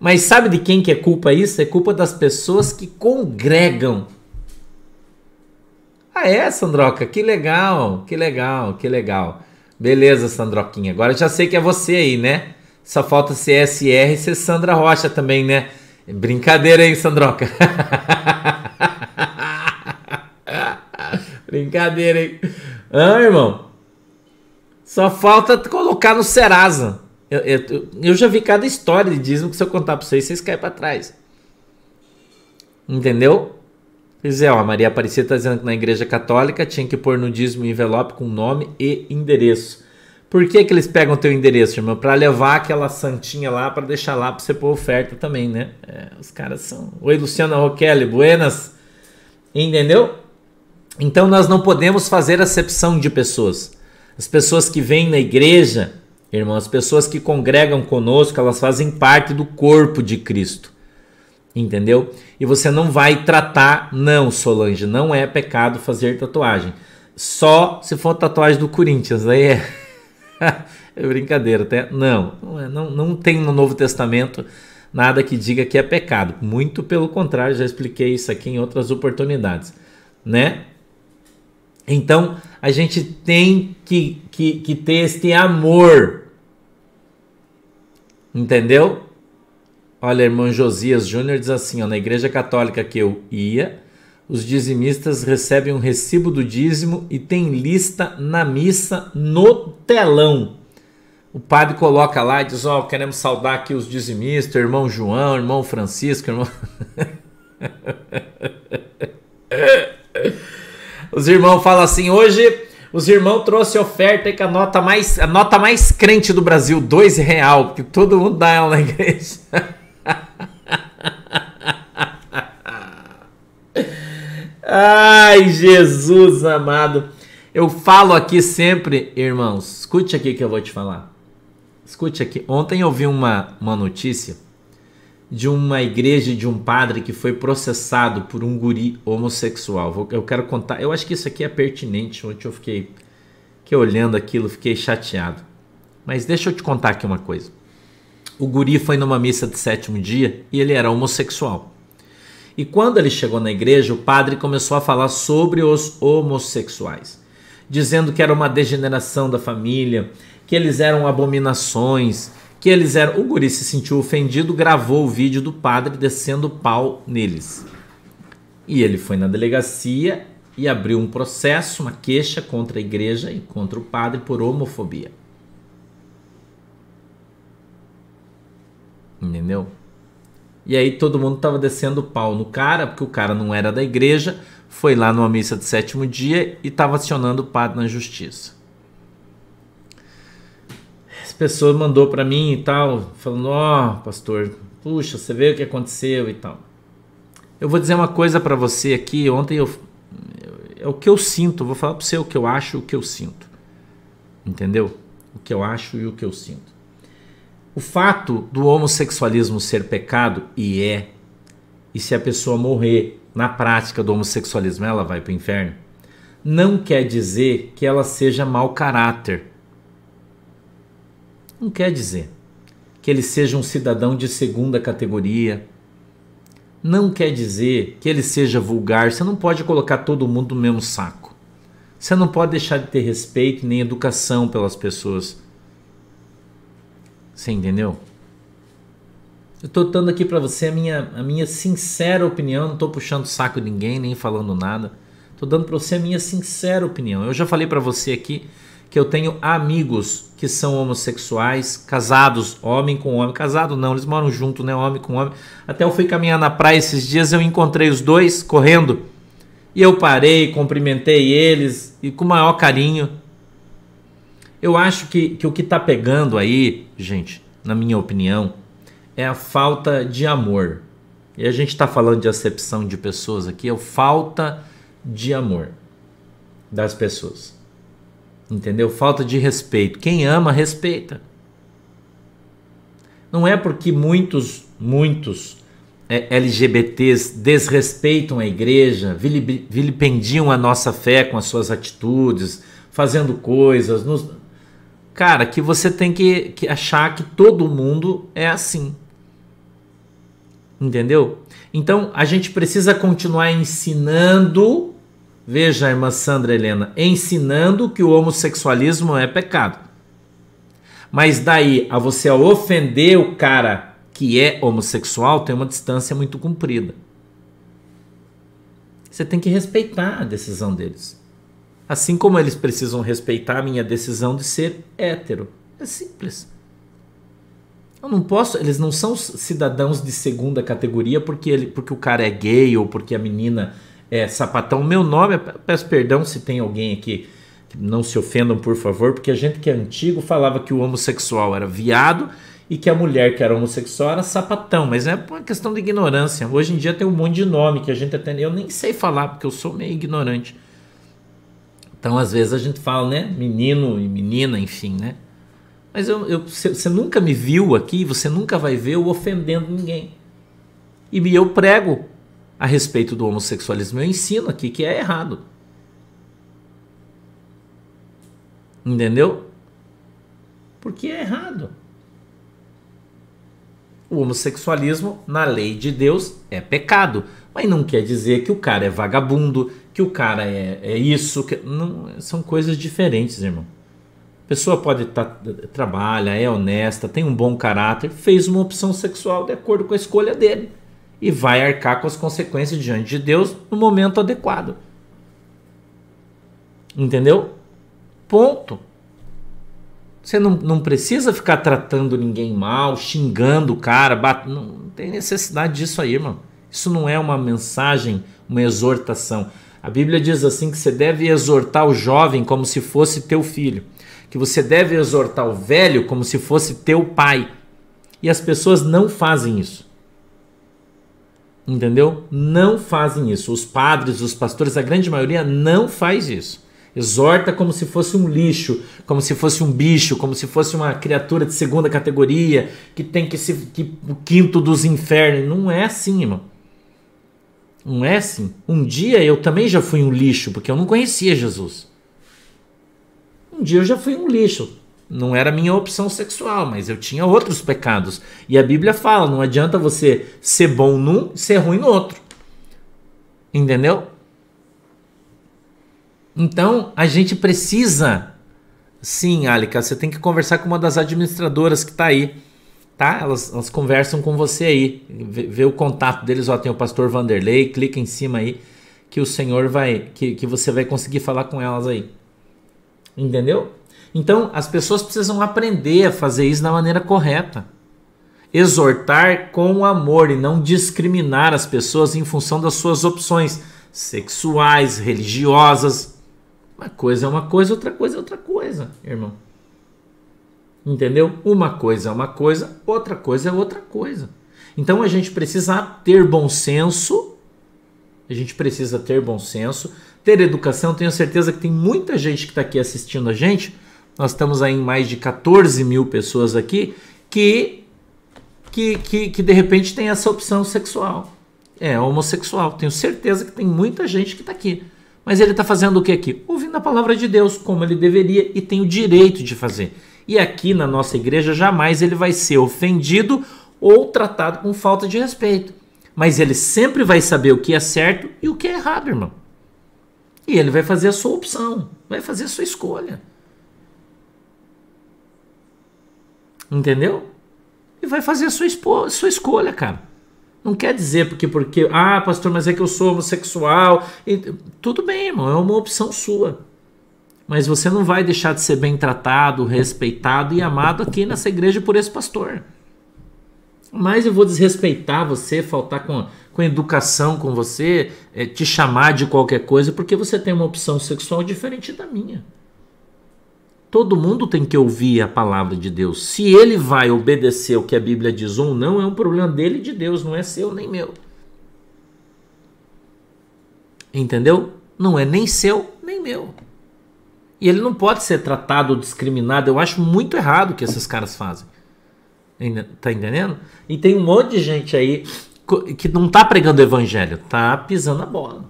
Mas sabe de quem que é culpa isso? É culpa das pessoas que congregam ah, é, Sandroca? Que legal, que legal, que legal. Beleza, Sandroquinha. Agora já sei que é você aí, né? Só falta CSR e ser Sandra Rocha também, né? Brincadeira, hein, Sandroca? Brincadeira, hein? Ah, irmão. Só falta colocar no Serasa. Eu, eu, eu, já vi cada história de dízimo que se eu contar pra vocês, vocês caem pra trás. Entendeu? Pois é, ó, a Maria Aparecida está dizendo que na igreja católica tinha que pôr no dízimo envelope com nome e endereço. Por que, que eles pegam teu endereço, irmão? Para levar aquela santinha lá, para deixar lá para você pôr oferta também, né? É, os caras são. Oi, Luciana Roquelli, buenas. Entendeu? Então nós não podemos fazer acepção de pessoas. As pessoas que vêm na igreja, irmão, as pessoas que congregam conosco, elas fazem parte do corpo de Cristo entendeu? E você não vai tratar, não, Solange, não é pecado fazer tatuagem. Só se for tatuagem do Corinthians, aí é, é brincadeira, até não, não, é, não, não tem no Novo Testamento nada que diga que é pecado. Muito pelo contrário, já expliquei isso aqui em outras oportunidades, né? Então a gente tem que, que, que ter este amor, entendeu? Olha, irmão Josias Júnior diz assim: ó, na igreja católica que eu ia, os dizimistas recebem um recibo do dízimo e tem lista na missa no telão. O padre coloca lá e diz: Ó, oh, queremos saudar aqui os dizimistas, irmão João, irmão Francisco, irmão. Os irmãos falam assim, hoje os irmãos trouxe oferta que a nota mais a nota mais crente do Brasil, dois real, porque todo mundo dá ela na igreja. Ai, Jesus amado. Eu falo aqui sempre, irmãos, escute aqui que eu vou te falar. Escute aqui. Ontem eu vi uma, uma notícia de uma igreja de um padre que foi processado por um guri homossexual. Eu quero contar, eu acho que isso aqui é pertinente. Ontem eu fiquei, fiquei olhando aquilo, fiquei chateado. Mas deixa eu te contar aqui uma coisa. O guri foi numa missa de sétimo dia e ele era homossexual. E quando ele chegou na igreja, o padre começou a falar sobre os homossexuais, dizendo que era uma degeneração da família, que eles eram abominações, que eles eram. O guri se sentiu ofendido, gravou o vídeo do padre descendo pau neles. E ele foi na delegacia e abriu um processo, uma queixa contra a igreja e contra o padre por homofobia. Entendeu? E aí todo mundo estava descendo pau no cara, porque o cara não era da igreja, foi lá numa missa de sétimo dia e estava acionando o padre na justiça pessoa mandou para mim e tal, falando: Ó, oh, pastor, puxa, você vê o que aconteceu e tal. Eu vou dizer uma coisa para você aqui. Ontem eu. É o que eu sinto. Vou falar para você o que eu acho e o que eu sinto. Entendeu? O que eu acho e o que eu sinto. O fato do homossexualismo ser pecado, e é, e se a pessoa morrer na prática do homossexualismo, ela vai para o inferno, não quer dizer que ela seja mau caráter não quer dizer que ele seja um cidadão de segunda categoria. Não quer dizer que ele seja vulgar. Você não pode colocar todo mundo no mesmo saco. Você não pode deixar de ter respeito nem educação pelas pessoas. Você entendeu? Eu estou dando aqui para você a minha, a minha sincera opinião. Não estou puxando saco de ninguém, nem falando nada. Estou dando para você a minha sincera opinião. Eu já falei para você aqui que eu tenho amigos que são homossexuais, casados, homem com homem, casado não, eles moram junto, né, homem com homem. Até eu fui caminhar na praia esses dias, eu encontrei os dois correndo. E eu parei, cumprimentei eles e com o maior carinho. Eu acho que, que o que está pegando aí, gente, na minha opinião, é a falta de amor. E a gente está falando de acepção de pessoas aqui, é falta de amor das pessoas. Entendeu? Falta de respeito. Quem ama, respeita. Não é porque muitos, muitos é, LGBTs desrespeitam a igreja, vilipendiam a nossa fé com as suas atitudes, fazendo coisas. Nos... Cara, que você tem que, que achar que todo mundo é assim. Entendeu? Então a gente precisa continuar ensinando Veja irmã Sandra Helena ensinando que o homossexualismo é pecado. Mas daí a você ofender o cara que é homossexual tem uma distância muito comprida. Você tem que respeitar a decisão deles. Assim como eles precisam respeitar a minha decisão de ser hétero. É simples. Eu não posso, eles não são cidadãos de segunda categoria porque, ele, porque o cara é gay ou porque a menina é, sapatão. Meu nome, peço perdão se tem alguém aqui que não se ofendam, por favor, porque a gente que é antigo falava que o homossexual era viado e que a mulher que era homossexual era sapatão, mas é uma questão de ignorância. Hoje em dia tem um monte de nome que a gente até eu nem sei falar porque eu sou meio ignorante. Então às vezes a gente fala, né, menino e menina, enfim, né? Mas eu, eu, você nunca me viu aqui, você nunca vai ver eu ofendendo ninguém. E eu prego a respeito do homossexualismo. Eu ensino aqui que é errado. Entendeu? Porque é errado. O homossexualismo, na lei de Deus, é pecado. Mas não quer dizer que o cara é vagabundo, que o cara é, é isso. Que, não, são coisas diferentes, irmão. A pessoa pode estar, tá, trabalha, é honesta, tem um bom caráter, fez uma opção sexual de acordo com a escolha dele e vai arcar com as consequências diante de Deus no momento adequado. Entendeu? Ponto. Você não, não precisa ficar tratando ninguém mal, xingando o cara, bat... não, não tem necessidade disso aí, irmão. Isso não é uma mensagem, uma exortação. A Bíblia diz assim que você deve exortar o jovem como se fosse teu filho, que você deve exortar o velho como se fosse teu pai. E as pessoas não fazem isso. Entendeu? Não fazem isso. Os padres, os pastores, a grande maioria não faz isso. Exorta como se fosse um lixo, como se fosse um bicho, como se fosse uma criatura de segunda categoria, que tem que ser que, o quinto dos infernos. Não é assim, irmão. Não é assim. Um dia eu também já fui um lixo, porque eu não conhecia Jesus. Um dia eu já fui um lixo. Não era minha opção sexual, mas eu tinha outros pecados. E a Bíblia fala: não adianta você ser bom num e ser ruim no outro. Entendeu? Então, a gente precisa. Sim, Alica, você tem que conversar com uma das administradoras que está aí. Tá? Elas, elas, conversam com você aí. Vê, vê, o contato deles, ó, tem o pastor Vanderlei, clica em cima aí que o Senhor vai que, que você vai conseguir falar com elas aí. Entendeu? Então, as pessoas precisam aprender a fazer isso da maneira correta. Exortar com amor e não discriminar as pessoas em função das suas opções sexuais, religiosas, uma coisa é uma coisa, outra coisa é outra coisa, irmão. Entendeu? Uma coisa é uma coisa, outra coisa é outra coisa. Então a gente precisa ter bom senso. A gente precisa ter bom senso, ter educação. Tenho certeza que tem muita gente que está aqui assistindo a gente. Nós estamos aí em mais de 14 mil pessoas aqui que, que, que, que de repente tem essa opção sexual. É homossexual. Tenho certeza que tem muita gente que está aqui. Mas ele está fazendo o que aqui? Ouvindo a palavra de Deus, como ele deveria e tem o direito de fazer. E aqui na nossa igreja jamais ele vai ser ofendido ou tratado com falta de respeito. Mas ele sempre vai saber o que é certo e o que é errado, irmão. E ele vai fazer a sua opção, vai fazer a sua escolha. Entendeu? E vai fazer a sua, sua escolha, cara. Não quer dizer porque, porque, ah, pastor, mas é que eu sou homossexual. E, tudo bem, irmão, é uma opção sua. Mas você não vai deixar de ser bem tratado, respeitado e amado aqui nessa igreja por esse pastor. Mas eu vou desrespeitar você, faltar com, com educação com você, é, te chamar de qualquer coisa porque você tem uma opção sexual diferente da minha. Todo mundo tem que ouvir a palavra de Deus. Se ele vai obedecer o que a Bíblia diz ou não, é um problema dele e de Deus, não é seu nem meu. Entendeu? Não é nem seu nem meu. E ele não pode ser tratado ou discriminado. Eu acho muito errado o que esses caras fazem. Tá entendendo? E tem um monte de gente aí que não tá pregando o evangelho, tá pisando a bola.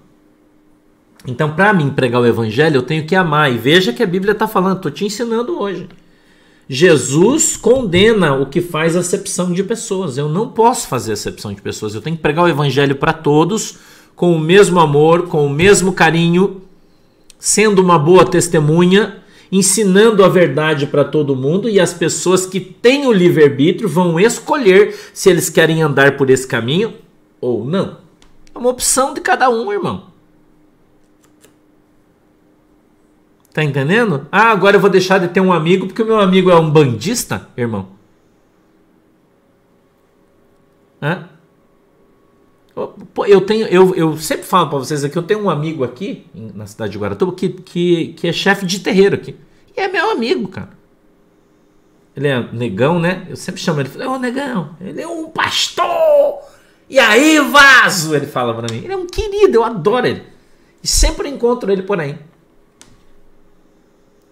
Então, para mim pregar o evangelho, eu tenho que amar. E veja que a Bíblia está falando, estou te ensinando hoje. Jesus condena o que faz acepção de pessoas. Eu não posso fazer acepção de pessoas. Eu tenho que pregar o evangelho para todos, com o mesmo amor, com o mesmo carinho, sendo uma boa testemunha, ensinando a verdade para todo mundo. E as pessoas que têm o livre-arbítrio vão escolher se eles querem andar por esse caminho ou não. É uma opção de cada um, irmão. Tá entendendo? Ah, agora eu vou deixar de ter um amigo porque o meu amigo é um bandista, irmão. Hã? Eu tenho, eu, eu sempre falo para vocês aqui, eu tenho um amigo aqui na cidade de Guaratuba que, que, que é chefe de terreiro aqui. E é meu amigo, cara. Ele é negão, né? Eu sempre chamo ele, ô negão, ele é um pastor. E aí, vaso, ele fala para mim. Ele é um querido, eu adoro ele. E sempre encontro ele por aí.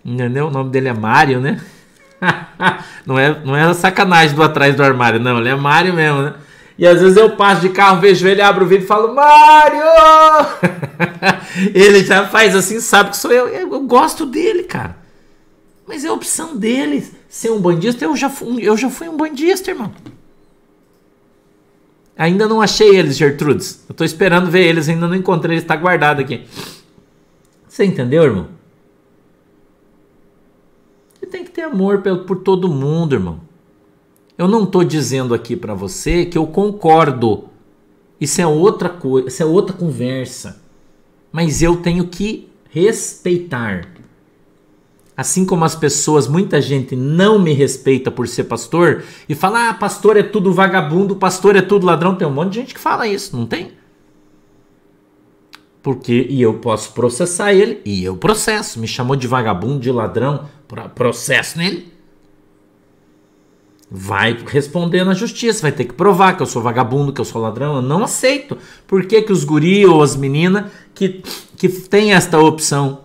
Entendeu? O nome dele é Mário, né? não, é, não é sacanagem do atrás do armário, não. Ele é Mário mesmo, né? E às vezes eu passo de carro, vejo ele, abro o vídeo e falo, Mário! ele já faz assim, sabe que sou eu. Eu gosto dele, cara. Mas é opção dele ser um bandista. Eu já fui, eu já fui um bandista, irmão. Ainda não achei eles, Gertrudes. Eu tô esperando ver eles, ainda não encontrei. Ele está guardado aqui. Você entendeu, irmão? tem que ter amor por todo mundo, irmão. Eu não estou dizendo aqui para você que eu concordo. Isso é outra coisa, isso é outra conversa. Mas eu tenho que respeitar. Assim como as pessoas, muita gente não me respeita por ser pastor e fala: "Ah, pastor é tudo vagabundo, pastor é tudo ladrão". Tem um monte de gente que fala isso, não tem? Porque e eu posso processar ele e eu processo. Me chamou de vagabundo, de ladrão, processo nele. Vai responder na justiça, vai ter que provar que eu sou vagabundo, que eu sou ladrão. Eu não aceito. Por que, que os guri ou as meninas que, que têm esta opção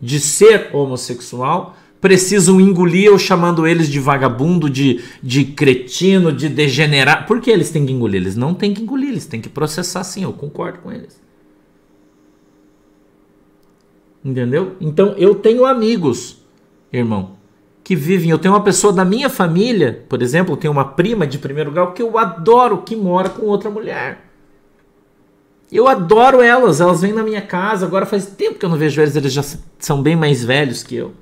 de ser homossexual precisam engolir eu chamando eles de vagabundo, de, de cretino, de degenerado. Por que eles têm que engolir? Eles não têm que engolir, eles têm que processar sim, eu concordo com eles. Entendeu? Então eu tenho amigos, irmão, que vivem. Eu tenho uma pessoa da minha família, por exemplo, tenho uma prima de primeiro grau que eu adoro, que mora com outra mulher. Eu adoro elas, elas vêm na minha casa. Agora faz tempo que eu não vejo eles, eles já são bem mais velhos que eu.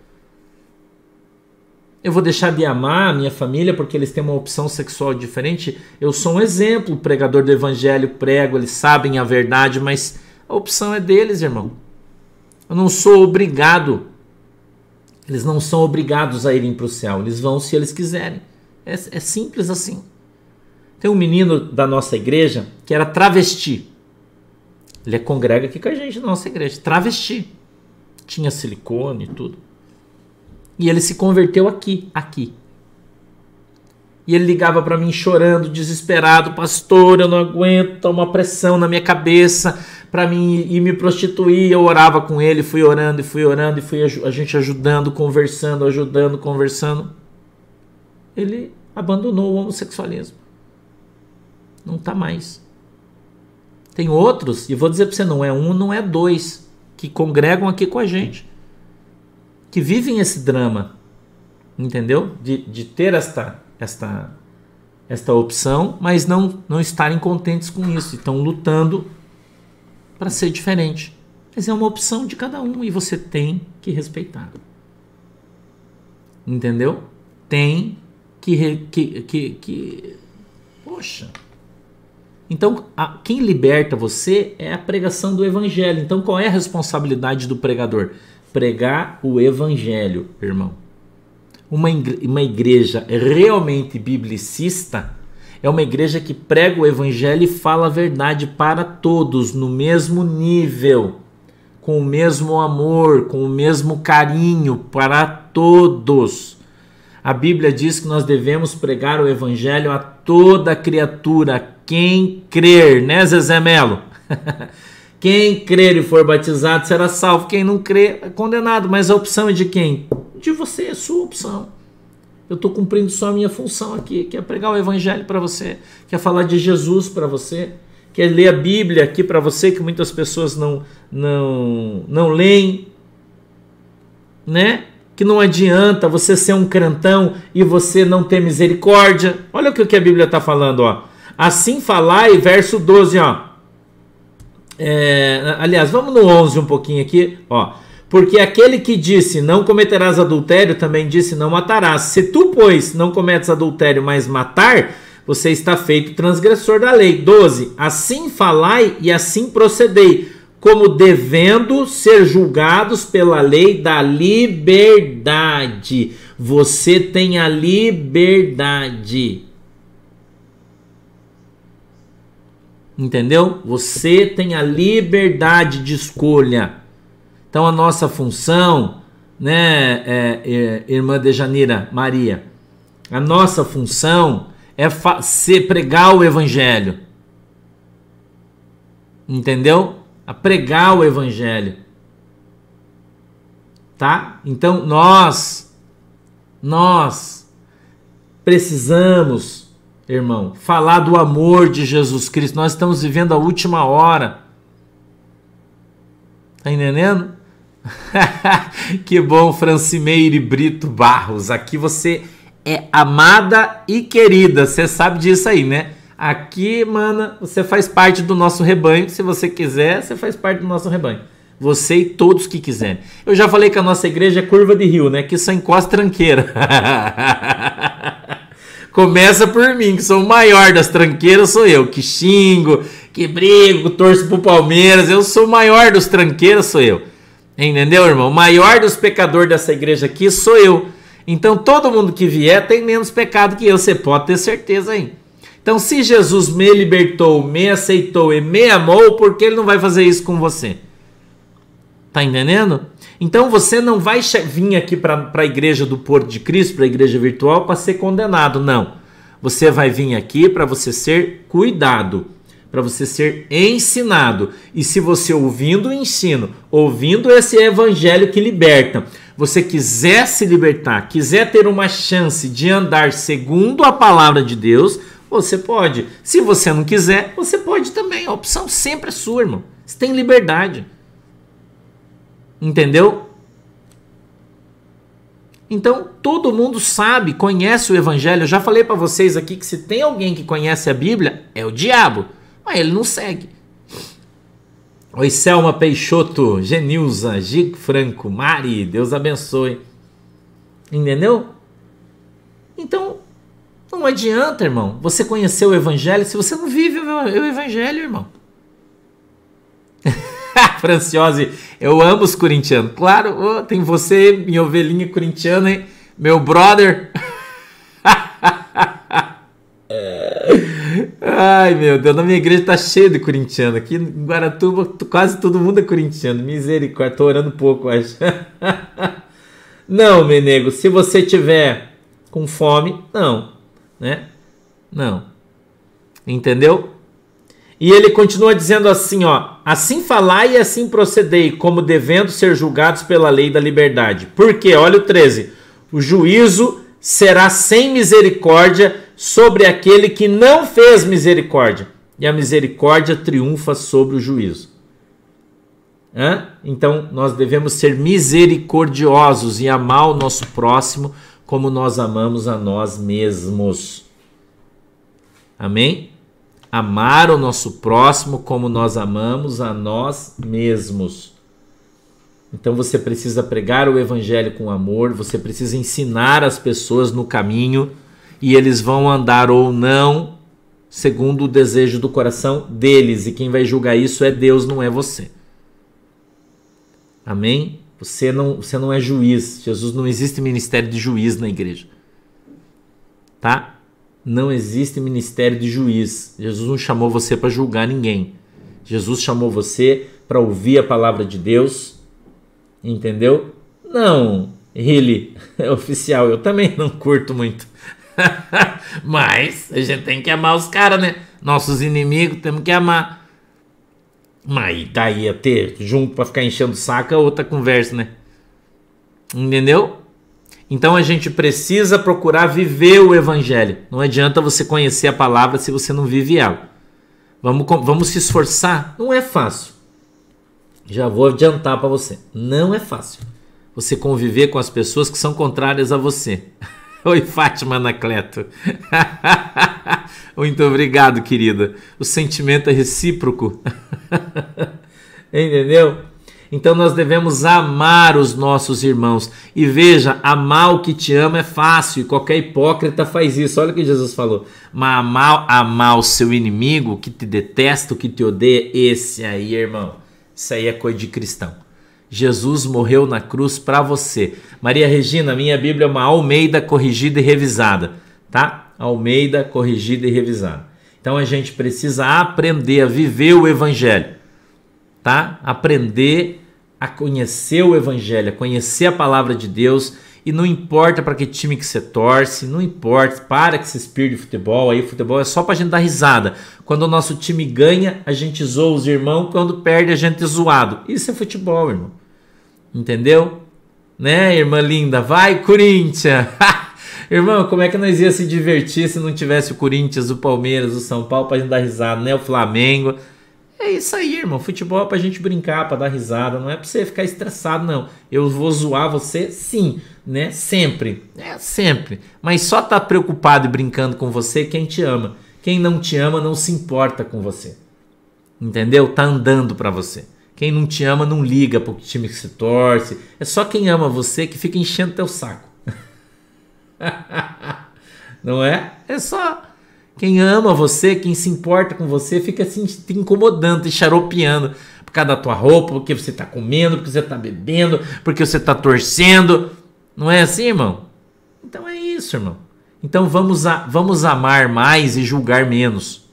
Eu vou deixar de amar a minha família porque eles têm uma opção sexual diferente? Eu sou um exemplo, pregador do evangelho, prego, eles sabem a verdade, mas a opção é deles, irmão. Eu não sou obrigado. Eles não são obrigados a irem para o céu, eles vão se eles quiserem. É, é simples assim. Tem um menino da nossa igreja que era travesti. Ele congrega aqui com a gente na nossa igreja. Travesti. Tinha silicone e tudo. E ele se converteu aqui, aqui. E ele ligava para mim chorando, desesperado, pastor, eu não aguento, tá uma pressão na minha cabeça para mim ir me prostituir. Eu orava com ele, fui orando e fui orando e fui a gente ajudando, conversando, ajudando, conversando. Ele abandonou o homossexualismo. Não tá mais. Tem outros, e vou dizer para você, não é um, não é dois, que congregam aqui com a gente que vivem esse drama, entendeu? De, de ter esta, esta, esta opção, mas não, não estarem contentes com isso, estão lutando para ser diferente. Mas é uma opção de cada um e você tem que respeitar. Entendeu? Tem que. que, que, que... Poxa. Então, a, quem liberta você é a pregação do evangelho. Então, qual é a responsabilidade do pregador? pregar o evangelho, irmão. Uma, uma igreja realmente biblicista é uma igreja que prega o evangelho e fala a verdade para todos no mesmo nível, com o mesmo amor, com o mesmo carinho para todos. A Bíblia diz que nós devemos pregar o evangelho a toda criatura, quem crer, né, Zezé Melo? Quem crer e for batizado será salvo, quem não crer é condenado. Mas a opção é de quem? De você, é sua opção. Eu estou cumprindo só a minha função aqui, que é pregar o evangelho para você, que é falar de Jesus para você, que é ler a Bíblia aqui para você, que muitas pessoas não, não, não leem, né? Que não adianta você ser um crentão e você não ter misericórdia. Olha o que a Bíblia está falando, ó. Assim falai, verso 12, ó. É, aliás, vamos no 11 um pouquinho aqui, ó. Porque aquele que disse não cometerás adultério também disse não matarás. Se tu, pois, não cometes adultério, mas matar, você está feito transgressor da lei. 12. Assim falai e assim procedei, como devendo ser julgados pela lei da liberdade. Você tem a liberdade. Entendeu? Você tem a liberdade de escolha. Então a nossa função, né, é, é, irmã de Janira Maria, a nossa função é ser, pregar o evangelho. Entendeu? A pregar o evangelho. Tá? Então nós nós precisamos irmão, falar do amor de Jesus Cristo. Nós estamos vivendo a última hora. Tá entendendo? que bom, Francimeire Brito Barros. Aqui você é amada e querida. Você sabe disso aí, né? Aqui, mana, você faz parte do nosso rebanho. Se você quiser, você faz parte do nosso rebanho. Você e todos que quiserem. Eu já falei que a nossa igreja é curva de rio, né? Que só encosta tranqueira. Começa por mim, que sou o maior das tranqueiras, sou eu, que xingo, que brigo, torço pro Palmeiras. Eu sou o maior dos tranqueiras, sou eu. Entendeu, irmão? O maior dos pecadores dessa igreja aqui sou eu. Então todo mundo que vier tem menos pecado que eu, você pode ter certeza aí. Então, se Jesus me libertou, me aceitou e me amou, por que ele não vai fazer isso com você? Tá entendendo? Então você não vai vir aqui para a igreja do Porto de Cristo, para a igreja virtual, para ser condenado, não. Você vai vir aqui para você ser cuidado, para você ser ensinado. E se você ouvindo o ensino, ouvindo esse evangelho que liberta, você quiser se libertar, quiser ter uma chance de andar segundo a palavra de Deus, você pode. Se você não quiser, você pode também. A opção sempre é sua, irmão. Você tem liberdade. Entendeu? Então, todo mundo sabe, conhece o evangelho. Eu já falei para vocês aqui que se tem alguém que conhece a Bíblia, é o diabo, mas ele não segue. Oi, Selma Peixoto, Genilza, Gig Franco, Mari, Deus abençoe. Entendeu? Então, não adianta, irmão, você conhecer o evangelho se você não vive o evangelho, irmão. Franciose, eu amo os corintianos. Claro, oh, tem você, minha ovelhinha corintiana, hein? meu brother. Ai, meu Deus, na minha igreja tá cheio de corintiano. Aqui em Guaratuba, quase todo mundo é corintiano. Misericórdia, tô orando pouco, acho. Não, Menego, se você tiver com fome, não, né? Não. Entendeu? E ele continua dizendo assim, ó: Assim falai e assim procedei, como devendo ser julgados pela lei da liberdade. Porque, olha o 13: O juízo será sem misericórdia sobre aquele que não fez misericórdia, e a misericórdia triunfa sobre o juízo. Hã? Então, nós devemos ser misericordiosos e amar o nosso próximo como nós amamos a nós mesmos. Amém? amar o nosso próximo como nós amamos a nós mesmos. Então você precisa pregar o evangelho com amor, você precisa ensinar as pessoas no caminho e eles vão andar ou não segundo o desejo do coração deles, e quem vai julgar isso é Deus, não é você. Amém? Você não, você não é juiz. Jesus não existe ministério de juiz na igreja. Tá? não existe ministério de juiz. Jesus não chamou você para julgar ninguém. Jesus chamou você para ouvir a palavra de Deus. Entendeu? Não, ele é oficial. Eu também não curto muito. Mas a gente tem que amar os caras, né? Nossos inimigos temos que amar. Mas daí a ter junto para ficar enchendo o saco é outra conversa, né? Entendeu? Então a gente precisa procurar viver o evangelho. Não adianta você conhecer a palavra se você não vive ela. Vamos, vamos se esforçar? Não é fácil. Já vou adiantar para você. Não é fácil. Você conviver com as pessoas que são contrárias a você. Oi, Fátima Anacleto. Muito obrigado, querida. O sentimento é recíproco. Entendeu? Então nós devemos amar os nossos irmãos. E veja, amar o que te ama é fácil, e qualquer hipócrita faz isso. Olha o que Jesus falou. Mas amar, amar o seu inimigo, que te detesta, que te odeia, esse aí, irmão, isso aí é coisa de cristão. Jesus morreu na cruz para você. Maria Regina, minha Bíblia é uma Almeida corrigida e revisada, tá? Almeida corrigida e revisada. Então a gente precisa aprender a viver o evangelho, tá? Aprender a conhecer o evangelho, a conhecer a palavra de Deus. E não importa para que time que você torce, não importa, para que se espírito de futebol, aí futebol é só para a gente dar risada. Quando o nosso time ganha, a gente zoa os irmãos, quando perde, a gente é zoado. Isso é futebol, irmão. Entendeu? Né, irmã linda? Vai, Corinthians! Irmão, como é que nós ia se divertir se não tivesse o Corinthians, o Palmeiras, o São Paulo pra gente dar risada, né? O Flamengo. É isso aí, irmão. Futebol é pra gente brincar, pra dar risada. Não é pra você ficar estressado, não. Eu vou zoar você, sim, né? Sempre. É, sempre. Mas só tá preocupado e brincando com você quem te ama. Quem não te ama não se importa com você. Entendeu? Tá andando pra você. Quem não te ama não liga pro time que se torce. É só quem ama você que fica enchendo teu saco. não é? É só quem ama você, quem se importa com você, fica assim te incomodando, te xaropeando por causa da tua roupa, porque você está comendo, porque você está bebendo, porque você está torcendo. Não é assim, irmão? Então é isso, irmão. Então vamos, a, vamos amar mais e julgar menos.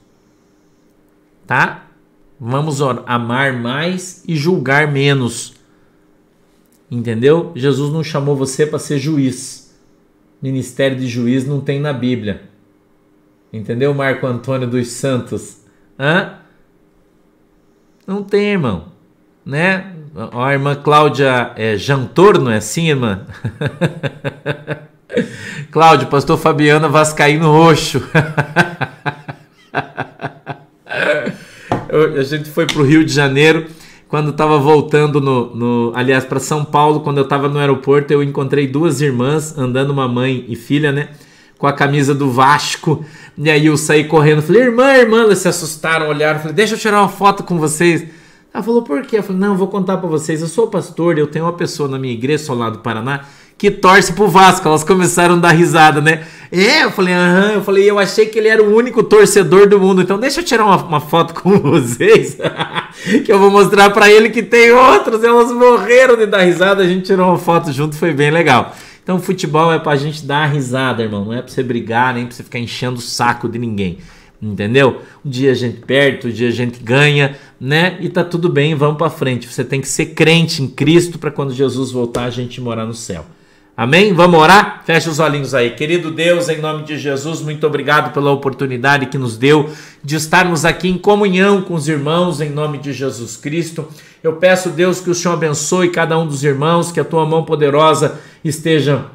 Tá? Vamos amar mais e julgar menos. Entendeu? Jesus não chamou você para ser juiz. Ministério de juiz não tem na Bíblia. Entendeu, Marco Antônio dos Santos? Hã? Não tem, irmão. Né? A irmã Cláudia é, Jantor, não é assim, irmã? Cláudio, pastor Fabiana Vascaíno Roxo. a gente foi para o Rio de Janeiro. Quando estava voltando no, no aliás, para São Paulo, quando eu estava no aeroporto, eu encontrei duas irmãs andando, uma mãe e filha, né? Com a camisa do Vasco. E aí eu saí correndo, falei, irmã, irmã, elas se assustaram, olharam, falei, deixa eu tirar uma foto com vocês. Ela falou, por quê? Eu falei, não, vou contar para vocês. Eu sou pastor, eu tenho uma pessoa na minha igreja, sou lá do Paraná, que torce pro Vasco. Elas começaram a dar risada, né? É, eu falei, aham. Eu falei, eu achei que ele era o único torcedor do mundo. Então deixa eu tirar uma, uma foto com vocês, que eu vou mostrar para ele que tem outros. Elas morreram de dar risada. A gente tirou uma foto junto, foi bem legal. Então futebol é pra gente dar risada, irmão. Não é pra você brigar, nem pra você ficar enchendo o saco de ninguém. Entendeu? Um dia a gente perde, um dia a gente ganha, né? E tá tudo bem, vamos para frente. Você tem que ser crente em Cristo para quando Jesus voltar a gente morar no céu. Amém? Vamos orar? Feche os olhinhos aí. Querido Deus, em nome de Jesus, muito obrigado pela oportunidade que nos deu de estarmos aqui em comunhão com os irmãos, em nome de Jesus Cristo. Eu peço, Deus, que o Senhor abençoe cada um dos irmãos, que a tua mão poderosa esteja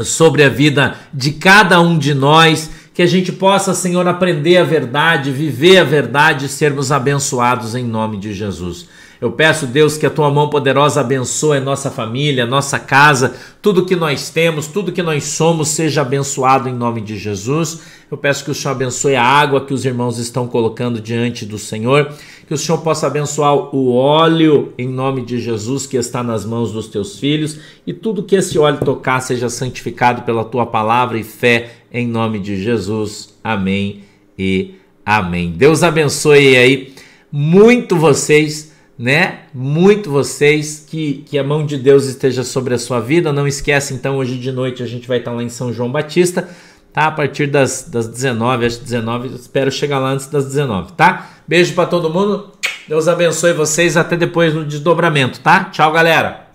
sobre a vida de cada um de nós, que a gente possa, Senhor, aprender a verdade, viver a verdade e sermos abençoados em nome de Jesus. Eu peço, Deus, que a tua mão poderosa abençoe a nossa família, a nossa casa, tudo que nós temos, tudo que nós somos, seja abençoado em nome de Jesus. Eu peço que o Senhor abençoe a água que os irmãos estão colocando diante do Senhor, que o Senhor possa abençoar o óleo em nome de Jesus que está nas mãos dos teus filhos e tudo que esse óleo tocar seja santificado pela tua palavra e fé em nome de Jesus. Amém e amém. Deus abençoe aí muito vocês né? Muito vocês, que, que a mão de Deus esteja sobre a sua vida. Não esquece, então, hoje de noite a gente vai estar lá em São João Batista, tá? A partir das, das 19, acho 19, espero chegar lá antes das 19, tá? Beijo para todo mundo, Deus abençoe vocês, até depois no desdobramento, tá? Tchau, galera!